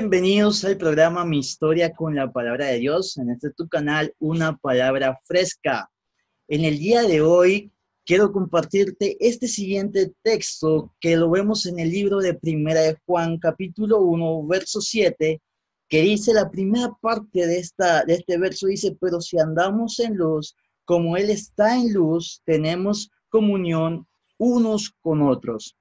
Bienvenidos al programa Mi Historia con la Palabra de Dios, en este tu canal, Una Palabra Fresca. En el día de hoy quiero compartirte este siguiente texto que lo vemos en el libro de Primera de Juan, capítulo 1, verso 7, que dice la primera parte de, esta, de este verso, dice, pero si andamos en luz, como Él está en luz, tenemos comunión unos con otros.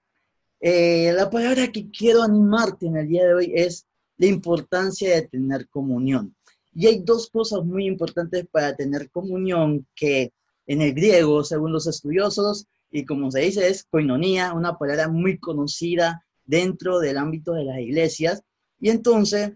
Eh, la palabra que quiero animarte en el día de hoy es la importancia de tener comunión. Y hay dos cosas muy importantes para tener comunión que en el griego, según los estudiosos, y como se dice, es koinonía, una palabra muy conocida dentro del ámbito de las iglesias. Y entonces,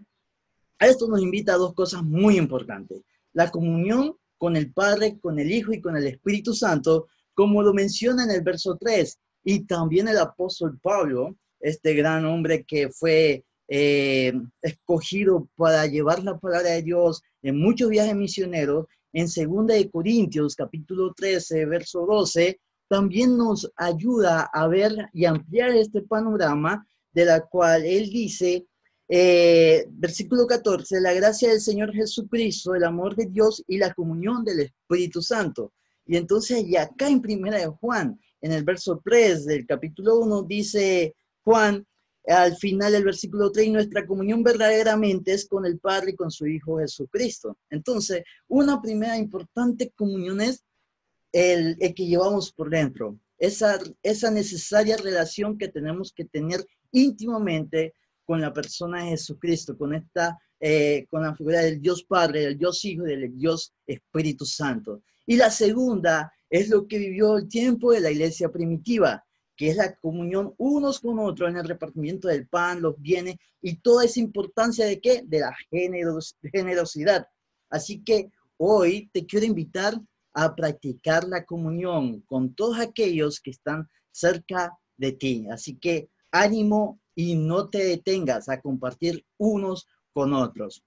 a esto nos invita a dos cosas muy importantes. La comunión con el Padre, con el Hijo y con el Espíritu Santo, como lo menciona en el verso 3. Y también el apóstol Pablo, este gran hombre que fue eh, escogido para llevar la palabra de Dios en muchos viajes misioneros, en 2 de Corintios capítulo 13, verso 12, también nos ayuda a ver y ampliar este panorama de la cual él dice, eh, versículo 14, la gracia del Señor Jesucristo, el amor de Dios y la comunión del Espíritu Santo. Y entonces, y acá en primera de Juan, en el verso 3 del capítulo 1, dice Juan, al final del versículo 3, nuestra comunión verdaderamente es con el Padre y con su Hijo Jesucristo. Entonces, una primera importante comunión es el, que llevamos por dentro, esa, esa necesaria relación que tenemos que tener íntimamente con la persona de Jesucristo, con esta, eh, con la figura del Dios Padre, del Dios Hijo del Dios Espíritu Santo. Y la segunda es lo que vivió el tiempo de la iglesia primitiva, que es la comunión unos con otros en el repartimiento del pan, los bienes y toda esa importancia de qué? De la generosidad. Así que hoy te quiero invitar a practicar la comunión con todos aquellos que están cerca de ti. Así que ánimo y no te detengas a compartir unos con otros.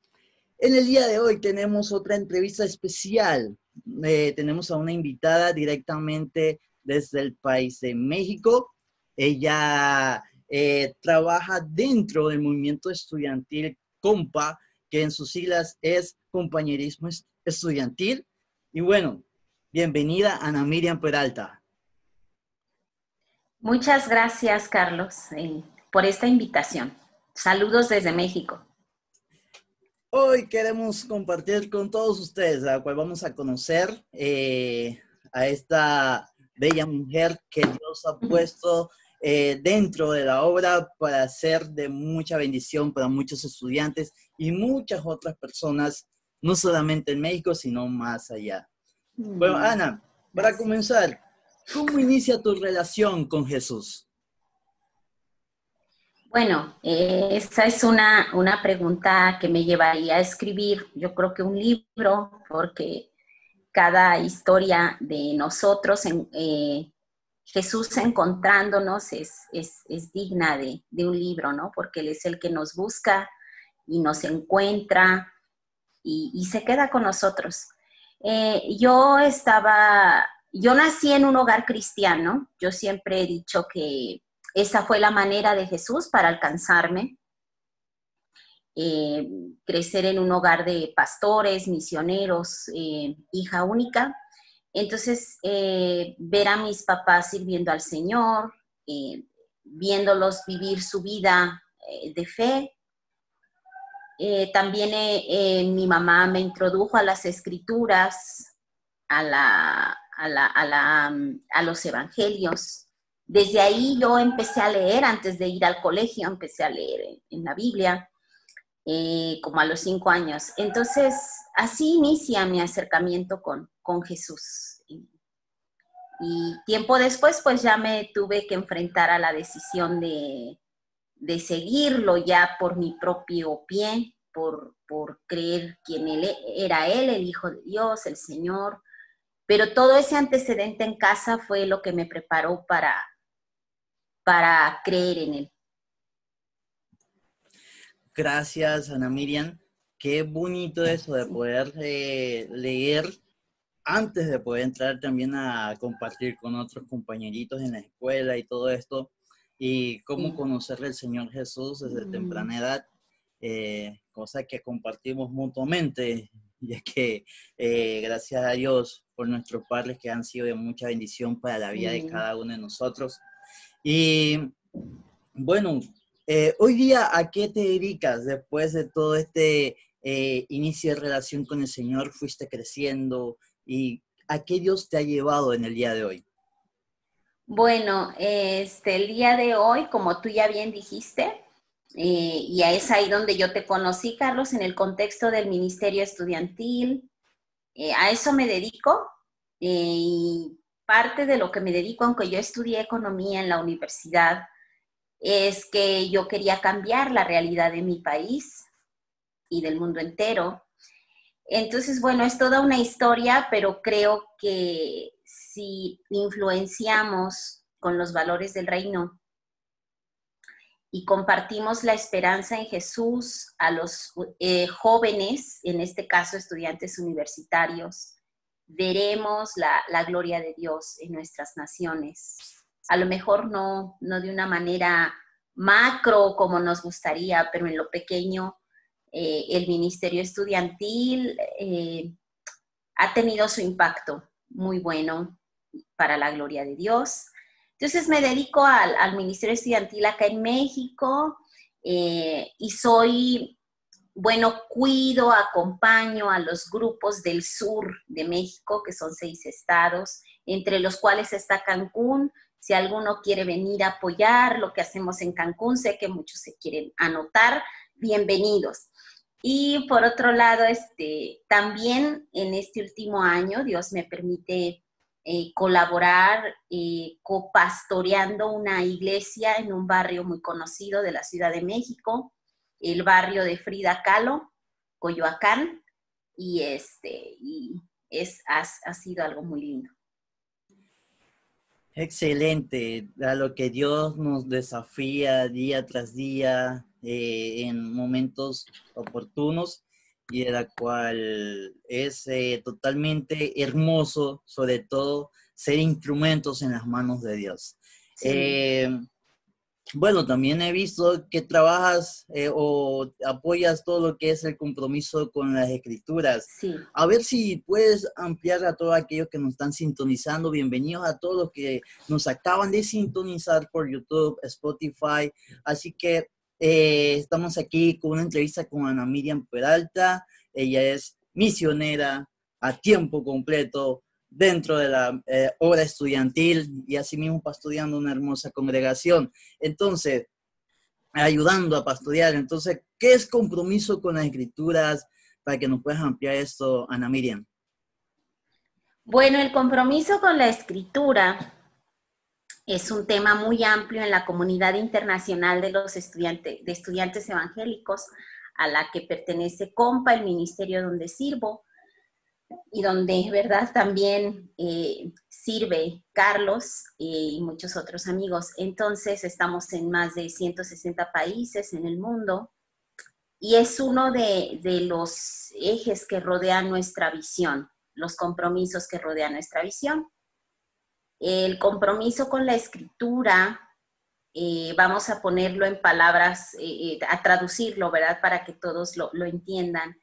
En el día de hoy tenemos otra entrevista especial. Eh, tenemos a una invitada directamente desde el país de México. Ella eh, trabaja dentro del movimiento estudiantil COMPA, que en sus siglas es Compañerismo Estudiantil. Y bueno, bienvenida Ana Miriam Peralta. Muchas gracias, Carlos, eh, por esta invitación. Saludos desde México. Hoy queremos compartir con todos ustedes, la cual vamos a conocer eh, a esta bella mujer que Dios ha puesto eh, dentro de la obra para ser de mucha bendición para muchos estudiantes y muchas otras personas, no solamente en México, sino más allá. Bueno, Ana, para comenzar, ¿cómo inicia tu relación con Jesús? Bueno, eh, esa es una, una pregunta que me llevaría a escribir, yo creo que un libro, porque cada historia de nosotros, en, eh, Jesús encontrándonos es, es, digna de, de, un libro, ¿no? Porque Él es el que nos busca y nos encuentra y, y se queda con nosotros. Eh, yo estaba, yo nací en un hogar cristiano, yo siempre he dicho que esa fue la manera de Jesús para alcanzarme. Eh, crecer en un hogar de pastores, misioneros, eh, hija única. Entonces, eh, ver a mis papás sirviendo al Señor, viéndolos vivir su vida de fe. también mi mamá me introdujo a las escrituras, a, la, a los evangelios. Desde ahí yo empecé a leer, antes de ir al colegio, empecé a leer en la Biblia como a los cinco años. Entonces, así inicia mi acercamiento con, con Jesús. Y, tiempo después, pues ya me tuve que enfrentar a la decisión de, de seguirlo ya por mi propio pie, por, por creer quién él era él, el Hijo de Dios, el Señor. Pero todo ese antecedente en casa fue lo que me preparó para, para creer en él. Gracias, Ana Miriam. Qué bonito eso de poder eh, leer antes de poder entrar también a compartir con otros compañeritos en la escuela y todo esto, y cómo conocer al Señor Jesús desde temprana edad. eh, cosa que compartimos mutuamente, ya que eh, gracias a Dios por nuestros padres que han sido de mucha bendición para la vida de cada uno de nosotros. Y bueno, eh, hoy día, ¿a qué te dedicas después de todo este inicio de relación con el Señor? ¿Fuiste creciendo? ¿Y a qué Dios te ha llevado en el día de hoy? Bueno, este, el día de hoy, como tú ya bien dijiste, eh, y es ahí donde yo te conocí, Carlos, en el contexto del Ministerio Estudiantil. Eh, a eso me dedico eh, y parte de lo que me dedico, aunque yo estudié economía en la universidad, es que yo quería cambiar la realidad de mi país y del mundo entero. Entonces, bueno, es toda una historia, pero creo que si influenciamos con los valores del reino, y compartimos la esperanza en Jesús a los eh, jóvenes, en este caso estudiantes universitarios, veremos la, gloria de Dios en nuestras naciones. A lo mejor no, no de una manera macro como nos gustaría, pero en lo pequeño, eh, el ministerio estudiantil eh, ha tenido su impacto muy bueno para la gloria de Dios. Entonces me dedico al, Ministerio Estudiantil acá en México eh, y soy, bueno, cuido, acompaño a los grupos del sur de México, que son seis estados, entre los cuales está Cancún. Si alguno quiere venir a apoyar lo que hacemos en Cancún, sé que muchos se quieren anotar, bienvenidos. Y por otro lado, este, también en este último año, Dios me permite eh, colaborar eh, copastoreando una iglesia en un barrio muy conocido de la Ciudad de México, el barrio de Frida Kahlo, Coyoacán, y, este, y es, ha, sido algo muy lindo. Excelente, a lo que Dios nos desafía día tras día eh, en momentos oportunos y de la cual es eh, totalmente hermoso, sobre todo, ser instrumentos en las manos de Dios. Eh, bueno, también he visto que trabajas eh, o apoyas todo lo que es el compromiso con las escrituras. Sí. A ver si puedes ampliar a todos aquellos que nos están sintonizando. Bienvenidos a todos los que nos acaban de sintonizar por YouTube, Spotify. Así que eh, estamos aquí con una entrevista con Ana Miriam Peralta. Ella es misionera a tiempo completo dentro de la eh, obra estudiantil y asimismo pastoreando una hermosa congregación. Entonces, ayudando a pastorear. Entonces, ¿qué es compromiso con las escrituras? Para que nos puedas ampliar esto, Ana Miriam. Bueno, el compromiso con la escritura es un tema muy amplio en la comunidad internacional de los estudiantes, de estudiantes evangélicos a la que pertenece COMPA, el ministerio donde sirvo y donde, ¿verdad? También eh, sirve Carlos y muchos otros amigos. Entonces, estamos en más de 160 países en el mundo y es uno de, de los ejes que rodean nuestra visión, los compromisos que rodean nuestra visión. El compromiso con la escritura, eh, vamos a ponerlo en palabras, eh, eh, a traducirlo, ¿verdad? Para que todos lo, entiendan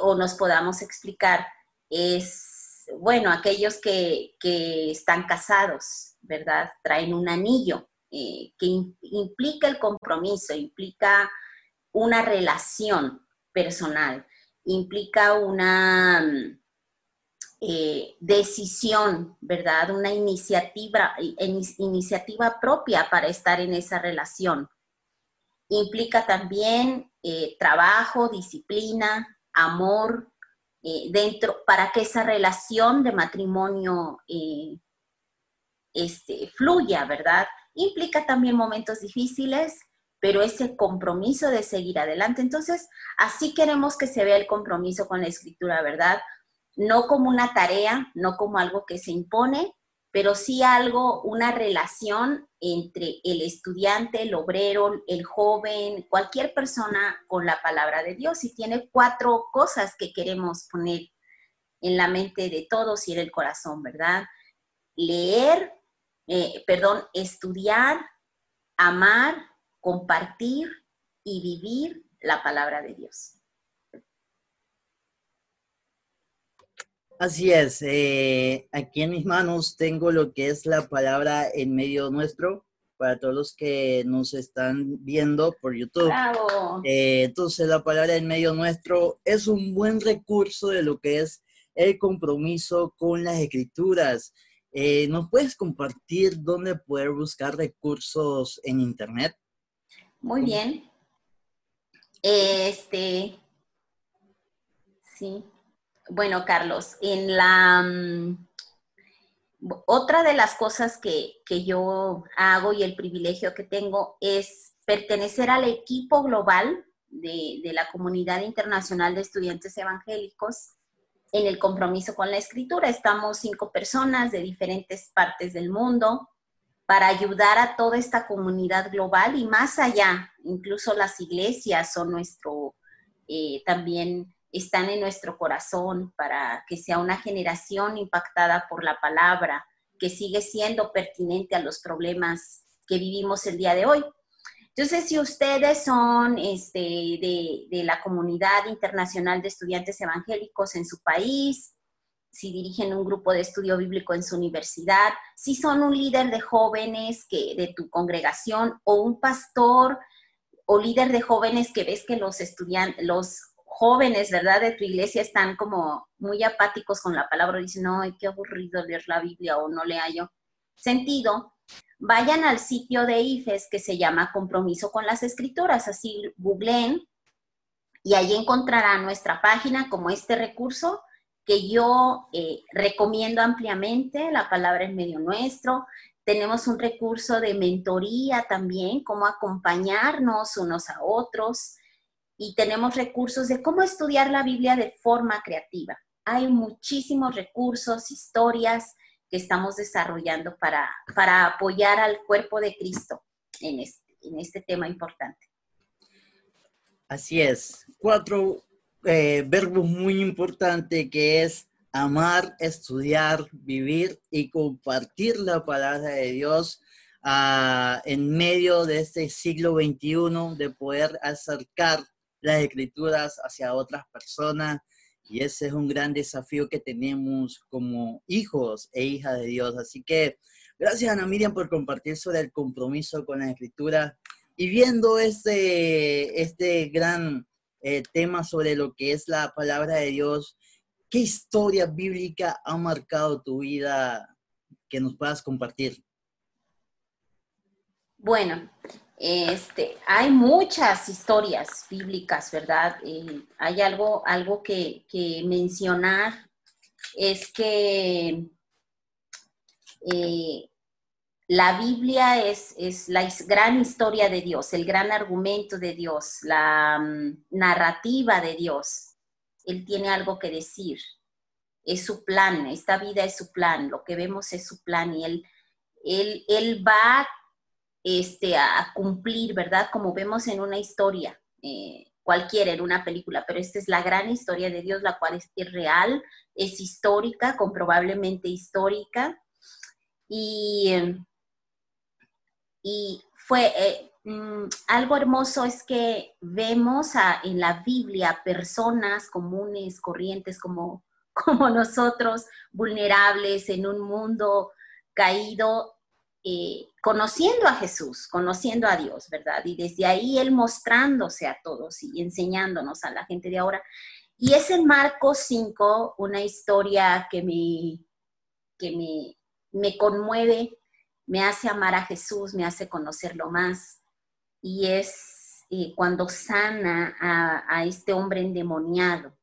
o nos podamos explicar, es, bueno, aquellos que, están casados, ¿verdad? Traen un anillo que implica el compromiso, implica una relación personal, implica una eh, decisión, ¿verdad? Una iniciativa, iniciativa propia para estar en esa relación. Implica también eh, trabajo, disciplina, amor, eh, dentro, para que esa relación de matrimonio este, fluya, ¿verdad? Implica también momentos difíciles, pero ese compromiso de seguir adelante. Entonces, así queremos que se vea el compromiso con la escritura, ¿verdad? no como una tarea, no como algo que se impone, pero sí algo, una relación entre el estudiante, el obrero, el joven, cualquier persona con la palabra de Dios. Y tiene cuatro cosas que queremos poner en la mente de todos y en el corazón, ¿verdad? Leer, eh, perdón, estudiar, amar, compartir y vivir la palabra de Dios. Así es, eh, aquí en mis manos tengo lo que es la palabra en medio nuestro para todos los que nos están viendo por YouTube. Eh, entonces, la palabra en medio nuestro es un buen recurso de lo que es el compromiso con las escrituras. Eh, ¿Nos puedes compartir dónde poder buscar recursos en Internet? Muy bien. Este, sí. Bueno, Carlos, en la mm, otra de las cosas que, yo hago y el privilegio que tengo es pertenecer al equipo global de, de, la comunidad internacional de estudiantes evangélicos en el compromiso con la escritura. Estamos cinco personas de diferentes partes del mundo para ayudar a toda esta comunidad global y más allá, incluso las iglesias son nuestro eh, también están en nuestro corazón para que sea una generación impactada por la palabra, que sigue siendo pertinente a los problemas que vivimos el día de hoy. Entonces, si ustedes son este, de, de la comunidad internacional de estudiantes evangélicos en su país, si dirigen un grupo de estudio bíblico en su universidad, si son un líder de jóvenes que, de tu congregación o un pastor o líder de jóvenes que ves que los estudiantes, los jóvenes, ¿verdad?, de tu iglesia están como muy apáticos con la palabra, dicen, no, qué aburrido leer la Biblia o no le hallo sentido, vayan al sitio de IFES que se llama Compromiso con las Escrituras, así googleen y ahí encontrará nuestra página como este recurso que yo eh, recomiendo ampliamente, la palabra en medio nuestro. Tenemos un recurso de mentoría también, cómo acompañarnos unos a otros y tenemos recursos de cómo estudiar la Biblia de forma creativa. Hay muchísimos recursos, historias que estamos desarrollando para, para apoyar al cuerpo de Cristo en este, en este tema importante. Así es. Cuatro eh, verbos muy importantes que es amar, estudiar, vivir y compartir la palabra de Dios ah, en medio de este siglo XXI, de poder acercar las escrituras hacia otras personas. Y ese es un gran desafío que tenemos como hijos e hijas de Dios. Así que gracias Ana Miriam por compartir sobre el compromiso con la escritura y viendo este, este gran eh, tema sobre lo que es la palabra de Dios. ¿Qué historia bíblica ha marcado tu vida que nos puedas compartir? Bueno, este, hay muchas historias bíblicas, ¿verdad? Eh, hay algo, algo que, mencionar, es que eh, la Biblia es, es, la gran historia de Dios, el gran argumento de Dios, la mm, narrativa de Dios. Él tiene algo que decir. Es su plan, esta vida es su plan, lo que vemos es su plan y él, él, él va este, a cumplir, ¿verdad? Como vemos en una historia, eh, cualquiera, en una película, pero esta es la gran historia de Dios, la cual es, real, es histórica, comprobablemente histórica, y, y fue eh, mm, algo hermoso es que vemos en la Biblia personas comunes, corrientes como, como nosotros, vulnerables en un mundo caído, eh, conociendo a Jesús, conociendo a Dios, ¿verdad? Y desde ahí Él mostrándose a todos y enseñándonos a la gente de ahora. Y es en Marcos 5 una historia que me, que me, me conmueve, me hace amar a Jesús, me hace conocerlo más. Y es eh, cuando sana a, este hombre endemoniado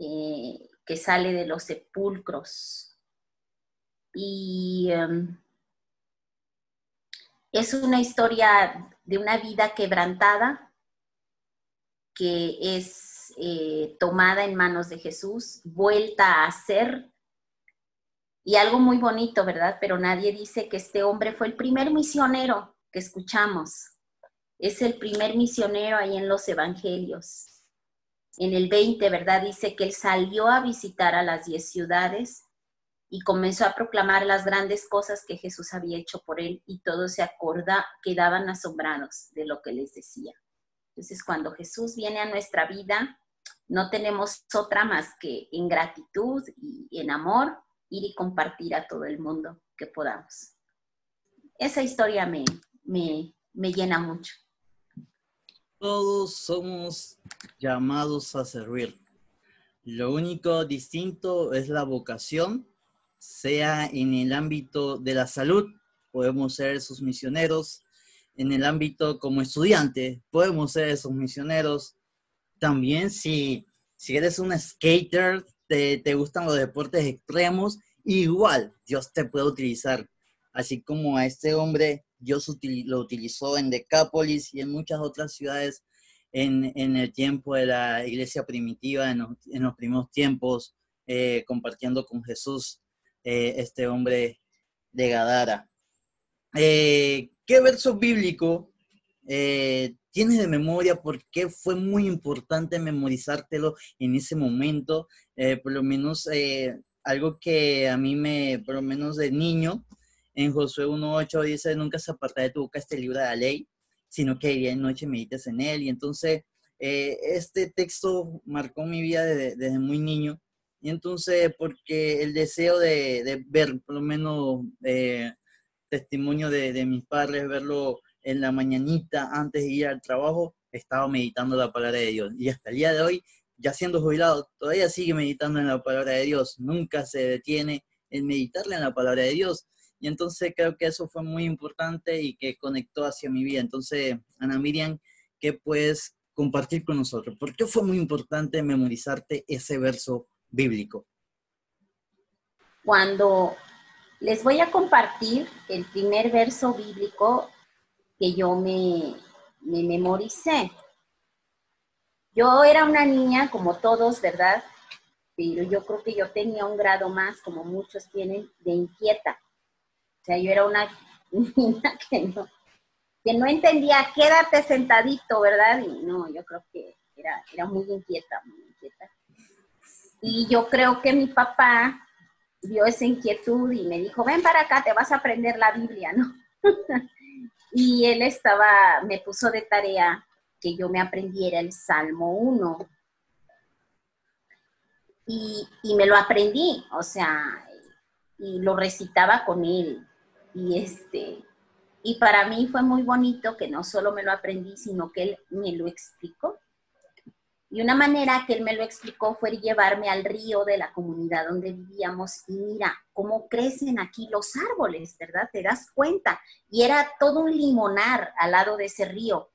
eh, que sale de los sepulcros. Y em, es una historia de una vida quebrantada que es eh, tomada en manos de Jesús, vuelta a ser. Y algo muy bonito, ¿verdad? Pero nadie dice que este hombre fue el primer misionero que escuchamos. Es el primer misionero ahí en los evangelios. En el 20, ¿verdad? Dice que él salió a visitar a las diez ciudades y comenzó a proclamar las grandes cosas que Jesús había hecho por él y todos se acorda, quedaban asombrados de lo que les decía. Entonces, cuando Jesús viene a nuestra vida, no tenemos otra más que en gratitud y en amor ir y compartir a todo el mundo que podamos. Esa historia me, me, me llena mucho. Todos somos llamados a servir. Lo único distinto es la vocación, sea en el ámbito de la salud, podemos ser sus misioneros, en el ámbito como estudiante, podemos ser esos misioneros. También si, si eres un skater, te, te gustan los deportes extremos, igual Dios te puede utilizar. Así como a este hombre Dios lo utilizó en Decápolis y en muchas otras ciudades en, el tiempo de la iglesia primitiva, en los, primeros tiempos, eh, compartiendo con Jesús, eh, este hombre de Gadara. Eh, ¿Qué verso bíblico tienes de memoria? ¿Por qué fue muy importante memorizártelo en ese momento? por lo menos algo que a mí me, por lo menos de niño, en Josué 1.8 dice, nunca se aparta de tu boca este libro de la ley, sino que día y noche medites en él. Y entonces, eh, este texto marcó mi vida desde, muy niño. Y entonces, porque el deseo de, ver, por lo menos, eh, testimonio de, de, mis padres, verlo en la mañanita antes de ir al trabajo, estaba meditando la palabra de Dios. Y hasta el día de hoy, ya siendo jubilado, todavía sigue meditando en la palabra de Dios. Nunca se detiene en meditarle en la palabra de Dios. Y entonces creo que eso fue muy importante y que conectó hacia mi vida. Entonces, Ana Miriam, ¿qué puedes compartir con nosotros? ¿Por qué fue muy importante memorizarte ese verso bíblico? Cuando les voy a compartir el primer verso bíblico que yo me, me memoricé. Yo era una niña, como todos, ¿verdad? Pero yo creo que yo tenía un grado más, como muchos tienen, de inquieta. O sea, yo era una niña que no, que no entendía, quédate sentadito, ¿verdad? Y no, yo creo que era, era muy inquieta, muy inquieta. Y yo creo que mi papá vio esa inquietud y me dijo, ven para acá, te vas a aprender la Biblia, ¿no? y él estaba, me puso de tarea que yo me aprendiera el Salmo 1. Y, y me lo aprendí, o sea, y lo recitaba con él. Y, este, y para mí fue muy bonito que no solo me lo aprendí, sino que él me lo explicó. Y una manera que él me lo explicó fue llevarme al río de la comunidad donde vivíamos y mira cómo crecen aquí los árboles, ¿verdad? Te das cuenta. Y era todo un limonar al lado de ese río.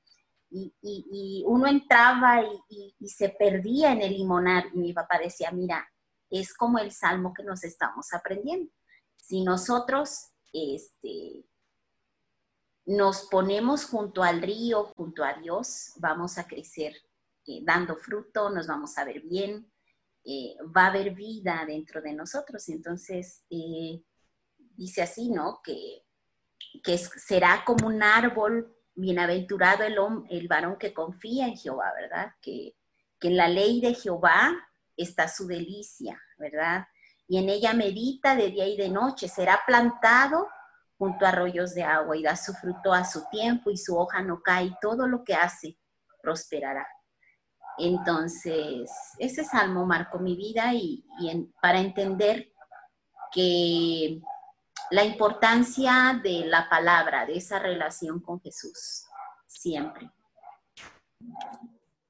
Y, uno entraba y, y, se perdía en el limonar. Y mi papá decía, mira, es como el salmo que nos estamos aprendiendo. Si nosotros este, nos ponemos junto al río, junto a Dios, vamos a crecer eh, dando fruto, nos vamos a ver bien, eh, va a haber vida dentro de nosotros. Entonces, eh, dice así, ¿no? Que, que será como un árbol, bienaventurado el, el varón que confía en Jehová, ¿verdad? Que, que en la ley de Jehová está su delicia, ¿verdad? y en ella medita de día y de noche. Será plantado junto a arroyos de agua y da su fruto a su tiempo y su hoja no cae y todo lo que hace prosperará. Entonces, ese salmo marcó mi vida y, para entender que la importancia de la palabra, de esa relación con Jesús, siempre.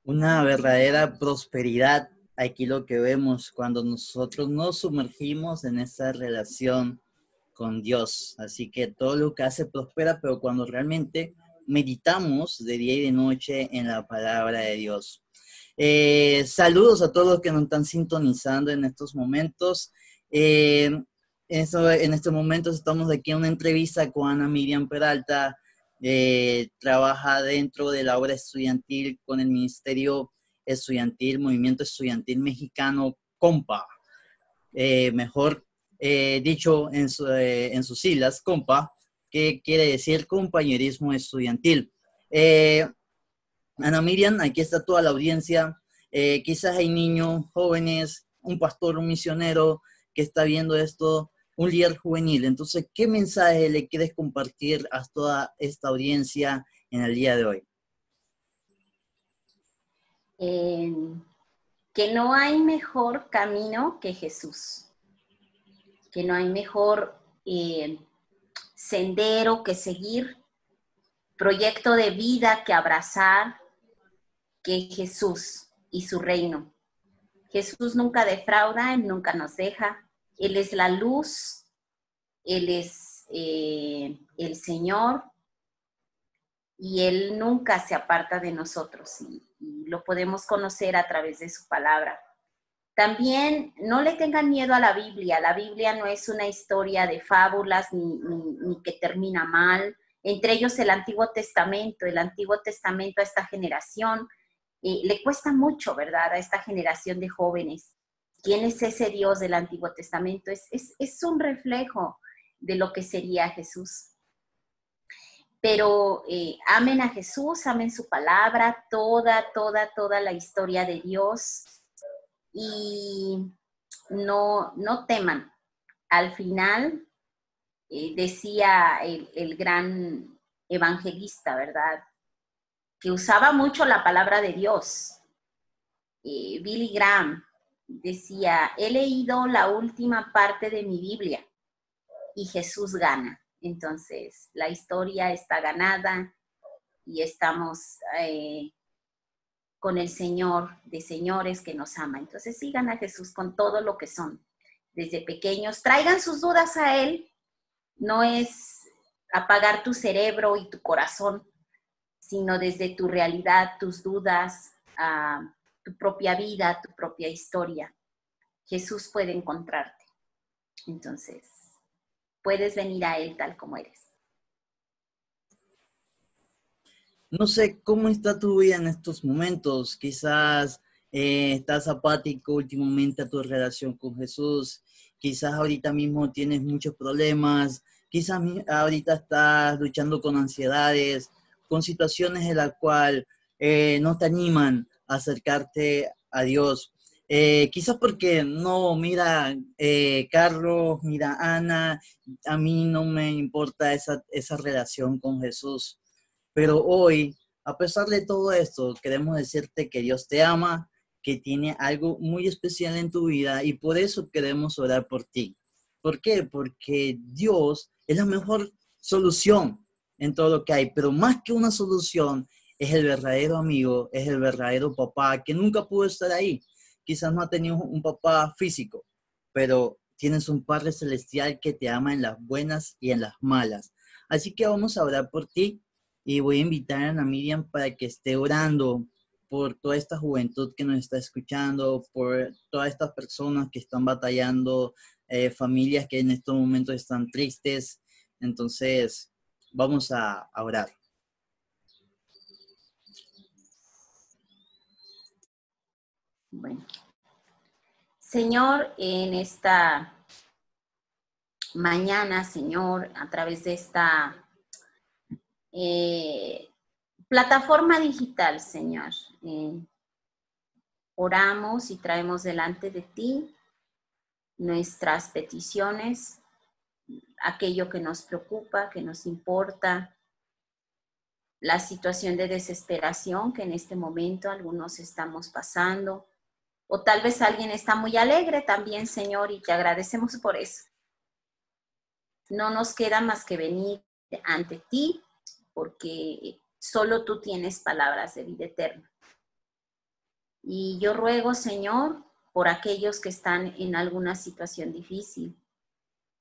Una verdadera prosperidad aquí lo que vemos cuando nosotros nos sumergimos en esa relación con Dios. Así que todo lo que hace prospera, pero cuando realmente meditamos de día y de noche en la palabra de Dios. Eh, saludos a todos los que nos están sintonizando en estos momentos. Eh, en, estos momentos estamos aquí en una entrevista con Ana Miriam Peralta. Eh, trabaja dentro de la obra estudiantil con el Ministerio estudiantil, movimiento estudiantil mexicano, COMPA, mejor dicho en, en, sus siglas, COMPA, que quiere decir compañerismo estudiantil. Ana Miriam, aquí está toda la audiencia. quizás hay niños, jóvenes, un pastor, un misionero que está viendo esto, un líder juvenil. Entonces, ¿qué mensaje le quieres compartir a toda esta audiencia en el día de hoy? que no hay mejor camino que Jesús, que no hay mejor eh, sendero que seguir, proyecto de vida que abrazar que Jesús y su reino. Jesús nunca defrauda, nunca nos deja, Él es la luz, Él es eh, el Señor y Él nunca se aparta de nosotros y, lo podemos conocer a través de su palabra. También no le tengan miedo a la Biblia. La Biblia no es una historia de fábulas ni, ni, que termina mal. Entre ellos el Antiguo Testamento. El Antiguo Testamento a esta generación eh, le cuesta mucho, ¿verdad? A esta generación de jóvenes. ¿Quién es ese Dios del Antiguo Testamento? Es, es, es un reflejo de lo que sería Jesús pero eh, amen a Jesús, amen su palabra, toda, toda, toda la historia de Dios y no, no teman. Al final, eh, decía el, gran evangelista, ¿verdad? Que usaba mucho la palabra de Dios. Eh, Billy Graham decía, he leído la última parte de mi Biblia y Jesús gana. Entonces, la historia está ganada y estamos eh, con el Señor de señores que nos ama. Entonces, sigan a Jesús con todo lo que son desde pequeños. Traigan sus dudas a Él. No es apagar tu cerebro y tu corazón, sino desde tu realidad, tus dudas, tu propia vida, tu propia historia. Jesús puede encontrarte. Entonces, puedes venir a Él tal como eres. No sé cómo está tu vida en estos momentos. Quizás eh, estás apático últimamente a tu relación con Jesús. Quizás ahorita mismo tienes muchos problemas. Quizás ahorita estás luchando con ansiedades, con situaciones en las cuales eh, no te animan a acercarte a Dios. Eh, quizás porque no, mira, eh, Carlos, mira, Ana, a mí no me importa esa, esa relación con Jesús. Pero hoy, a pesar de todo esto, queremos decirte que Dios te ama, que tiene algo muy especial en tu vida y por eso queremos orar por ti. ¿Por qué? Porque Dios es la mejor solución en todo lo que hay, pero más que una solución, es el verdadero amigo, es el verdadero papá que nunca pudo estar ahí quizás no ha tenido un papá físico, pero tienes un Padre Celestial que te ama en las buenas y en las malas. Así que vamos a orar por ti y voy a invitar a Miriam para que esté orando por toda esta juventud que nos está escuchando, por todas estas personas que están batallando, eh, familias que en estos momentos están tristes. Entonces, vamos a orar. Bueno. Señor, en esta mañana, Señor, a través de esta eh, plataforma digital, Señor, eh, oramos y traemos delante de ti nuestras peticiones, aquello que nos preocupa, que nos importa, la situación de desesperación que en este momento algunos estamos pasando o tal vez alguien está muy alegre también, Señor, y te agradecemos por eso. No nos queda más que venir ante ti, porque solo tú tienes palabras de vida eterna. Y yo ruego, Señor, por aquellos que están en alguna situación difícil.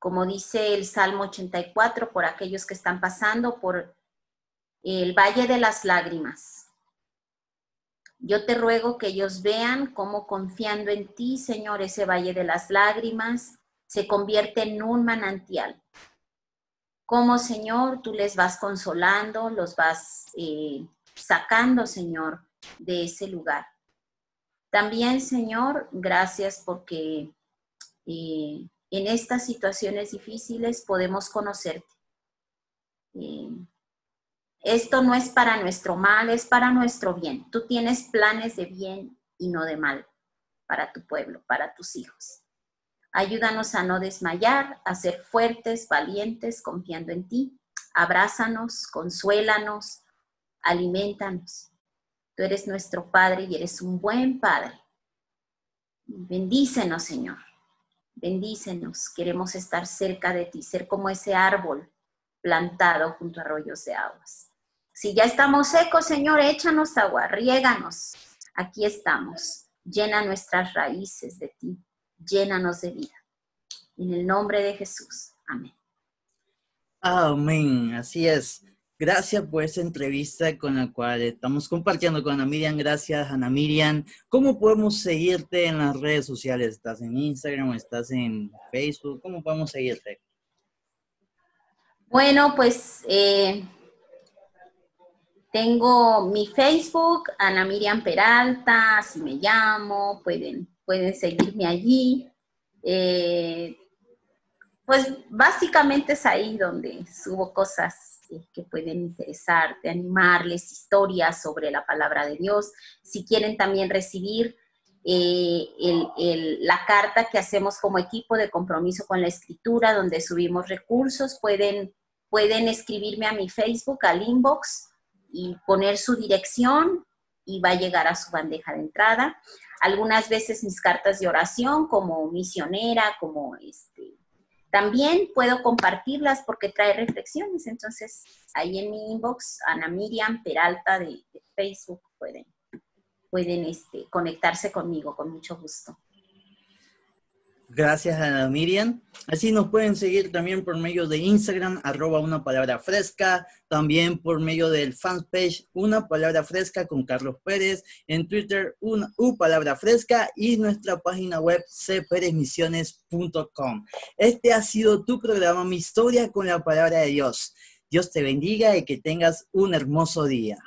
Como dice el Salmo 84, por aquellos que están pasando por el valle de las lágrimas, yo te ruego que ellos vean cómo confiando en ti, Señor, ese valle de las lágrimas se convierte en un manantial. Cómo, Señor, tú les vas consolando, los vas eh, sacando, Señor, de ese lugar. También, Señor, gracias porque eh, en estas situaciones difíciles podemos conocerte. Eh, esto no es para nuestro mal, es para nuestro bien. Tú tienes planes de bien y no de mal para tu pueblo, para tus hijos. Ayúdanos a no desmayar, a ser fuertes, valientes, confiando en ti. Abrázanos, consuélanos, alimentanos. Tú eres nuestro Padre y eres un buen Padre. Bendícenos, Señor. Bendícenos. Queremos estar cerca de ti, ser como ese árbol plantado junto a arroyos de aguas. Si ya estamos secos, Señor, échanos agua, riéganos. Aquí estamos. Llena nuestras raíces de ti. Llénanos de vida. En el nombre de Jesús. Amén. Amén. Así es. Gracias por esa entrevista con la cual estamos compartiendo con Ana Miriam. Gracias, Ana Miriam. ¿Cómo podemos seguirte en las redes sociales? ¿Estás en Instagram estás en Facebook? ¿Cómo podemos seguirte? Bueno, pues eh, tengo mi Facebook, Ana Miriam Peralta, si me llamo, pueden, pueden seguirme allí. Eh, pues básicamente es ahí donde subo cosas que pueden interesarte, animarles historias sobre la palabra de Dios. Si quieren también recibir eh, la carta que hacemos como equipo de compromiso con la escritura, donde subimos recursos, pueden, pueden escribirme a mi Facebook, al inbox, y poner su dirección y va a llegar a su bandeja de entrada. Algunas veces mis cartas de oración como misionera, como este, también puedo compartirlas porque trae reflexiones, entonces ahí en mi inbox, Ana Miriam Peralta de, Facebook, pueden, pueden este, conectarse conmigo con mucho gusto. Gracias a Miriam. Así nos pueden seguir también por medio de Instagram, arroba una palabra fresca, también por medio del fanpage Una Palabra Fresca con Carlos Pérez, en Twitter una U Palabra Fresca y nuestra página web cperezmisiones.com. Este ha sido tu programa, Mi Historia con la Palabra de Dios. Dios te bendiga y que tengas un hermoso día.